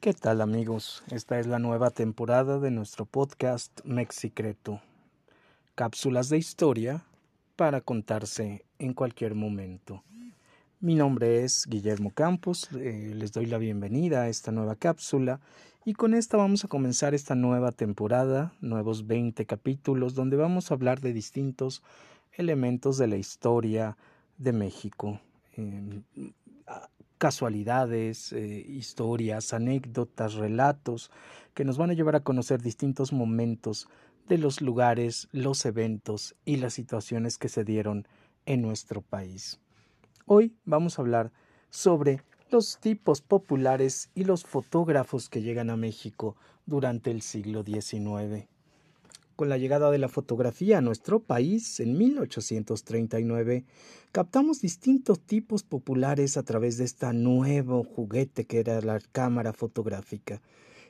¿Qué tal amigos? Esta es la nueva temporada de nuestro podcast Mexicreto. Cápsulas de historia para contarse en cualquier momento. Mi nombre es Guillermo Campos, eh, les doy la bienvenida a esta nueva cápsula y con esta vamos a comenzar esta nueva temporada, nuevos 20 capítulos donde vamos a hablar de distintos elementos de la historia de México. Em, casualidades, eh, historias, anécdotas, relatos que nos van a llevar a conocer distintos momentos de los lugares, los eventos y las situaciones que se dieron en nuestro país. Hoy vamos a hablar sobre los tipos populares y los fotógrafos que llegan a México durante el siglo XIX con la llegada de la fotografía a nuestro país en 1839, captamos distintos tipos populares a través de este nuevo juguete que era la cámara fotográfica.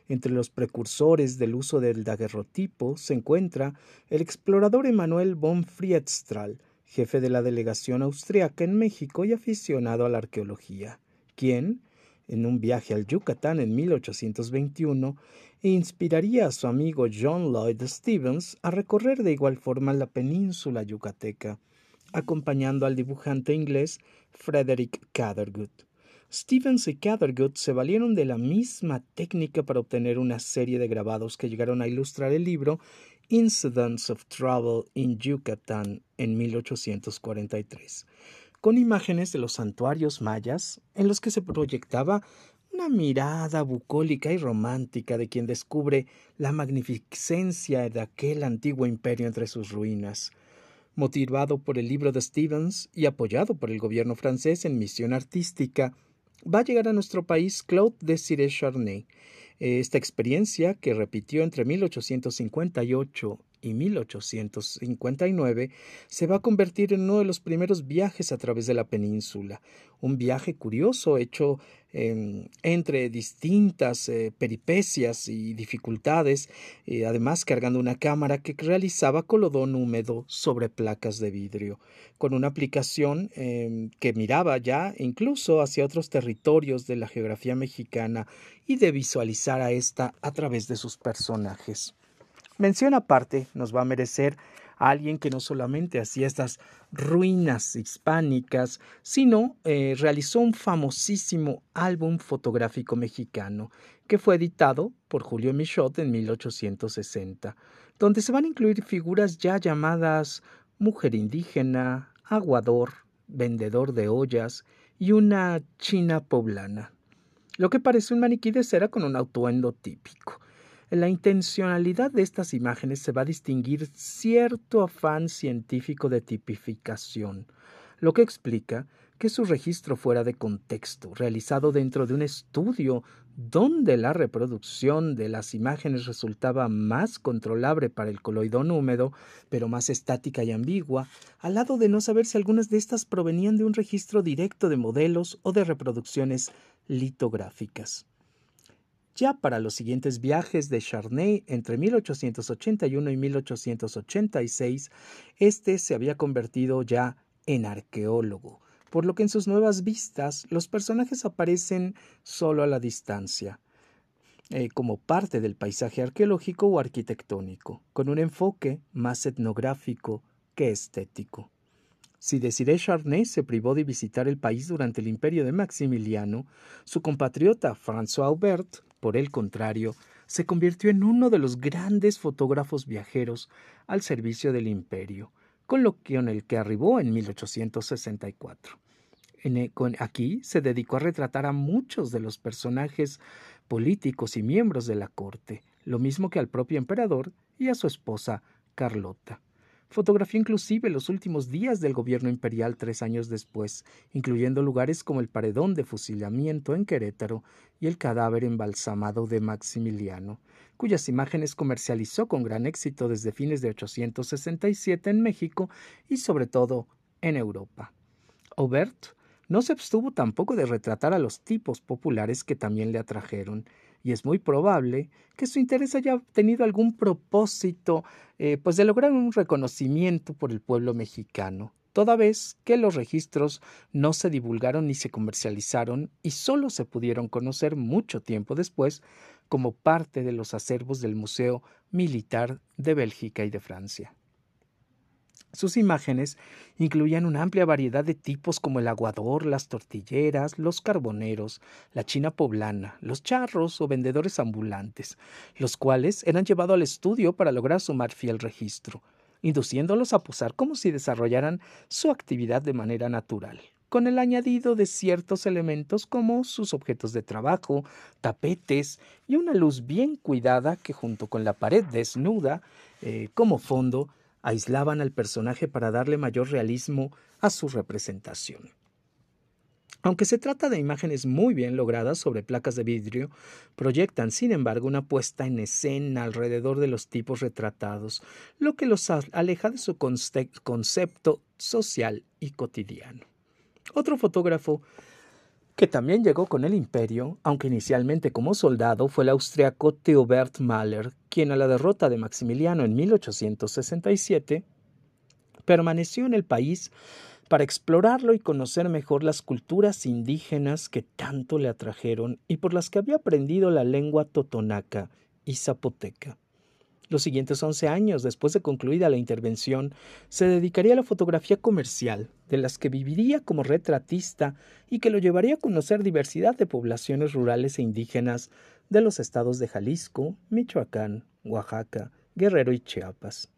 Entre los precursores del uso del daguerrotipo se encuentra el explorador Emanuel von Friedstrahl, jefe de la delegación austriaca en México y aficionado a la arqueología, quien, en un viaje al Yucatán en 1821 e inspiraría a su amigo John Lloyd Stevens a recorrer de igual forma la península yucateca, acompañando al dibujante inglés Frederick Cathergood. Stevens y Cathergood se valieron de la misma técnica para obtener una serie de grabados que llegaron a ilustrar el libro Incidents of Travel in Yucatán en 1843 con imágenes de los santuarios mayas en los que se proyectaba una mirada bucólica y romántica de quien descubre la magnificencia de aquel antiguo imperio entre sus ruinas. Motivado por el libro de Stevens y apoyado por el gobierno francés en misión artística, va a llegar a nuestro país Claude Desiré Charnay. Esta experiencia, que repitió entre 1858 y 1859 se va a convertir en uno de los primeros viajes a través de la península, un viaje curioso hecho entre distintas eh, peripecias y dificultades, eh, además cargando una cámara que realizaba colodón húmedo sobre placas de vidrio, con una aplicación em, que miraba ya incluso hacia otros territorios de la geografía mexicana y de visualizar a esta a través de sus personajes. Mención aparte nos va a merecer a alguien que no solamente hacía estas ruinas hispánicas, sino eh, realizó un famosísimo álbum fotográfico mexicano que fue editado por Julio Michot en 1860, donde se van a incluir figuras ya llamadas mujer indígena, aguador, vendedor de ollas y una china poblana, lo que parece un maniquí de cera con un atuendo típico. En la intencionalidad de estas imágenes se va a distinguir cierto afán científico de tipificación, lo que explica que su registro fuera de contexto, realizado dentro de un estudio donde la reproducción de las imágenes resultaba más controlable para el coloidón húmedo, pero más estática y ambigua, al lado de no saber si algunas de estas provenían de un registro directo de modelos o de reproducciones litográficas. Ya para los siguientes viajes de Charnay entre 1881 y 1886, este se había convertido ya en arqueólogo, por lo que en sus nuevas vistas los personajes aparecen solo a la distancia, eh, como parte del paisaje arqueológico o arquitectónico, con un enfoque más etnográfico que estético. Si Desiré Charnay se privó de visitar el país durante el imperio de Maximiliano, su compatriota François Aubert por el contrario, se convirtió en uno de los grandes fotógrafos viajeros al servicio del imperio, con lo que en el que arribó en 1864. E, aquí se dedicó a retratar a muchos de los personajes políticos y miembros de la corte, lo mismo que al propio emperador y a su esposa Carlota. Fotografió inclusive los últimos días del gobierno imperial tres años después, incluyendo lugares como el paredón de fusilamiento en Querétaro y el cadáver embalsamado de Maximiliano, cuyas imágenes comercializó con gran éxito desde fines de 867 en México y sobre todo en Europa. Aubert no se abstuvo tampoco de retratar a los tipos populares que también le atrajeron, y es muy probable que su interés haya tenido algún propósito, eh, pues de lograr un reconocimiento por el pueblo mexicano, toda vez que los registros no se divulgaron ni se comercializaron y solo se pudieron conocer mucho tiempo después como parte de los acervos del Museo Militar de Bélgica y de Francia. Sus imágenes incluían una amplia variedad de tipos como el aguador, las tortilleras, los carboneros, la china poblana, los charros o vendedores ambulantes, los cuales eran llevados al estudio para lograr sumar fiel registro, induciéndolos a posar como si desarrollaran su actividad de manera natural, con el añadido de ciertos elementos como sus objetos de trabajo, tapetes y una luz bien cuidada que junto con la pared desnuda eh, como fondo aislaban al personaje para darle mayor realismo a su representación. Aunque se trata de imágenes muy bien logradas sobre placas de vidrio, proyectan, sin embargo, una puesta en escena alrededor de los tipos retratados, lo que los aleja de su concepto social y cotidiano. Otro fotógrafo que también llegó con el imperio, aunque inicialmente como soldado, fue el austriaco Theobert Mahler, quien a la derrota de Maximiliano en 1867 permaneció en el país para explorarlo y conocer mejor las culturas indígenas que tanto le atrajeron y por las que había aprendido la lengua totonaca y zapoteca. Los siguientes once años, después de concluida la intervención, se dedicaría a la fotografía comercial, de las que viviría como retratista y que lo llevaría a conocer diversidad de poblaciones rurales e indígenas de los estados de Jalisco, Michoacán, Oaxaca, Guerrero y Chiapas.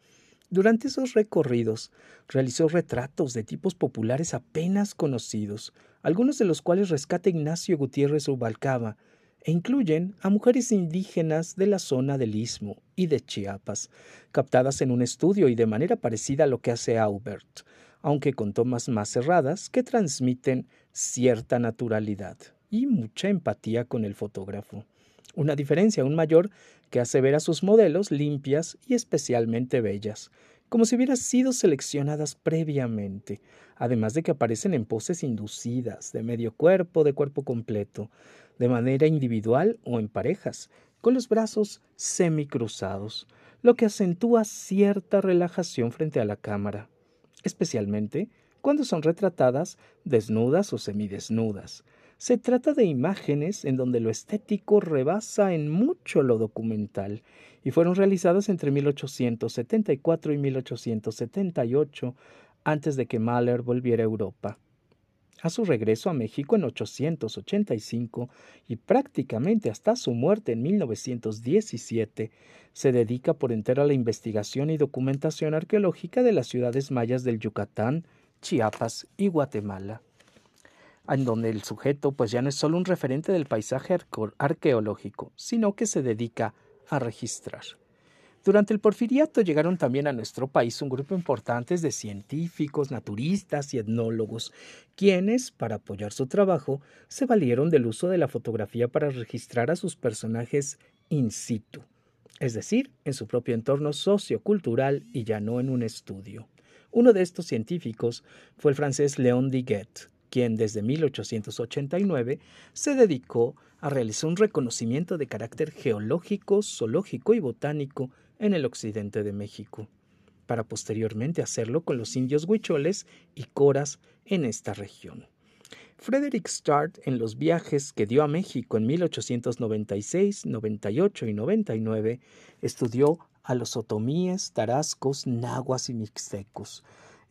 Durante esos recorridos realizó retratos de tipos populares apenas conocidos, algunos de los cuales rescata Ignacio Gutiérrez Rubalcaba, e incluyen a mujeres indígenas de la zona del Istmo y de Chiapas, captadas en un estudio y de manera parecida a lo que hace Aubert, aunque con tomas más cerradas que transmiten cierta naturalidad y mucha empatía con el fotógrafo. Una diferencia aún mayor que hace ver a sus modelos limpias y especialmente bellas, como si hubieran sido seleccionadas previamente, además de que aparecen en poses inducidas, de medio cuerpo, de cuerpo completo, de manera individual o en parejas, con los brazos semicruzados, lo que acentúa cierta relajación frente a la cámara, especialmente cuando son retratadas desnudas o semidesnudas. Se trata de imágenes en donde lo estético rebasa en mucho lo documental y fueron realizadas entre 1874 y 1878 antes de que Mahler volviera a Europa. A su regreso a México en 885 y prácticamente hasta su muerte en 1917, se dedica por entero a la investigación y documentación arqueológica de las ciudades mayas del Yucatán, Chiapas y Guatemala, en donde el sujeto pues ya no es solo un referente del paisaje arqueológico, sino que se dedica a registrar. Durante el porfiriato llegaron también a nuestro país un grupo importante de científicos, naturistas y etnólogos, quienes, para apoyar su trabajo, se valieron del uso de la fotografía para registrar a sus personajes in situ, es decir, en su propio entorno sociocultural y ya no en un estudio. Uno de estos científicos fue el francés Léon Diguet, quien desde 1889 se dedicó a realizar un reconocimiento de carácter geológico, zoológico y botánico en el occidente de México, para posteriormente hacerlo con los indios huicholes y coras en esta región. Frederick Starr, en los viajes que dio a México en 1896, 98 y 99, estudió a los otomíes, tarascos, nahuas y mixtecos.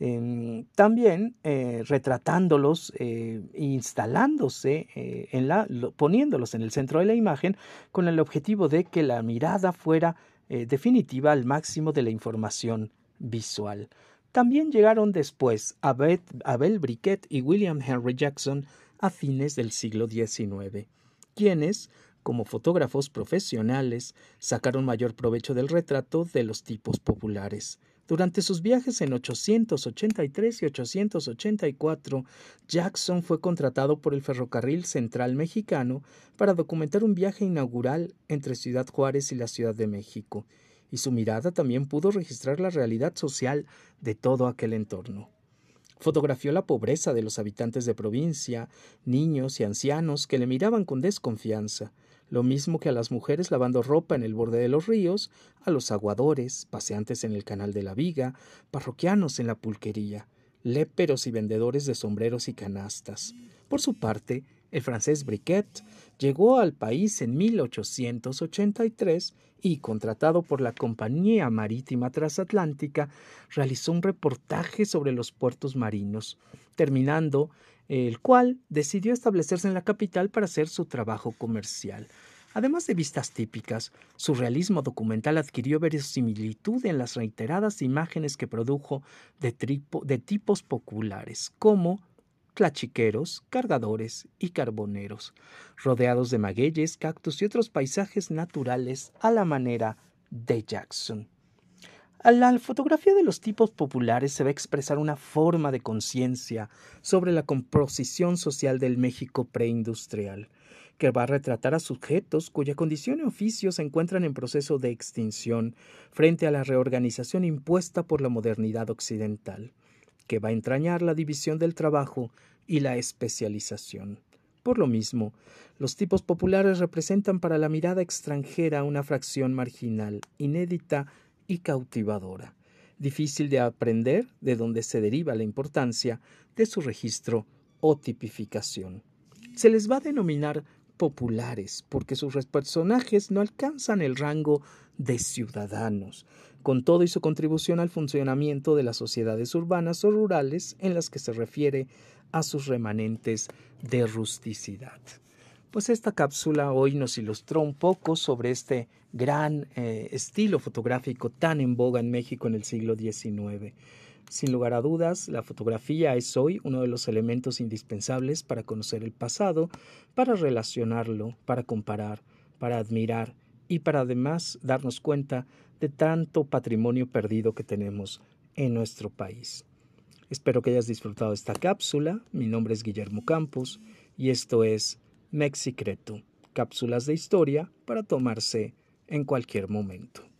Em, también eh, retratándolos, eh, instalándose eh, en la, poniéndolos en el centro de la imagen con el objetivo de que la mirada fuera eh, definitiva al máximo de la información visual. También llegaron después Abel Briquet y William Henry Jackson a fines del siglo XIX, quienes, como fotógrafos profesionales, sacaron mayor provecho del retrato de los tipos populares. Durante sus viajes en 883 y 884, Jackson fue contratado por el Ferrocarril Central Mexicano para documentar un viaje inaugural entre Ciudad Juárez y la Ciudad de México, y su mirada también pudo registrar la realidad social de todo aquel entorno. Fotografió la pobreza de los habitantes de provincia, niños y ancianos que le miraban con desconfianza, lo mismo que a las mujeres lavando ropa en el borde de los ríos, a los aguadores, paseantes en el canal de la viga, parroquianos en la pulquería, léperos y vendedores de sombreros y canastas. Por su parte, el francés Briquet llegó al país en 1883 y, contratado por la Compañía Marítima Transatlántica, realizó un reportaje sobre los puertos marinos, terminando el cual decidió establecerse en la capital para hacer su trabajo comercial. Además de vistas típicas, su realismo documental adquirió verosimilitud en las reiteradas imágenes que produjo de, de tipos populares, como clachiqueros, cargadores y carboneros, rodeados de magueyes, cactus y otros paisajes naturales a la manera de Jackson. A la fotografía de los tipos populares se va a expresar una forma de conciencia sobre la composición social del México preindustrial que va a retratar a sujetos cuya condición y oficio se encuentran en proceso de extinción frente a la reorganización impuesta por la modernidad occidental, que va a entrañar la división del trabajo y la especialización. Por lo mismo, los tipos populares representan para la mirada extranjera una fracción marginal, inédita y cautivadora, difícil de aprender de donde se deriva la importancia de su registro o tipificación. Se les va a denominar populares, porque sus personajes no alcanzan el rango de ciudadanos, con todo y su contribución al funcionamiento de las sociedades urbanas o rurales en las que se refiere a sus remanentes de rusticidad. Pues esta cápsula hoy nos ilustró un poco sobre este gran eh, estilo fotográfico tan en boga en México en el siglo XIX. Sin lugar a dudas, la fotografía es hoy uno de los elementos indispensables para conocer el pasado, para relacionarlo, para comparar, para admirar y para además darnos cuenta de tanto patrimonio perdido que tenemos en nuestro país. Espero que hayas disfrutado esta cápsula. Mi nombre es Guillermo Campos y esto es Mexicreto, cápsulas de historia para tomarse en cualquier momento.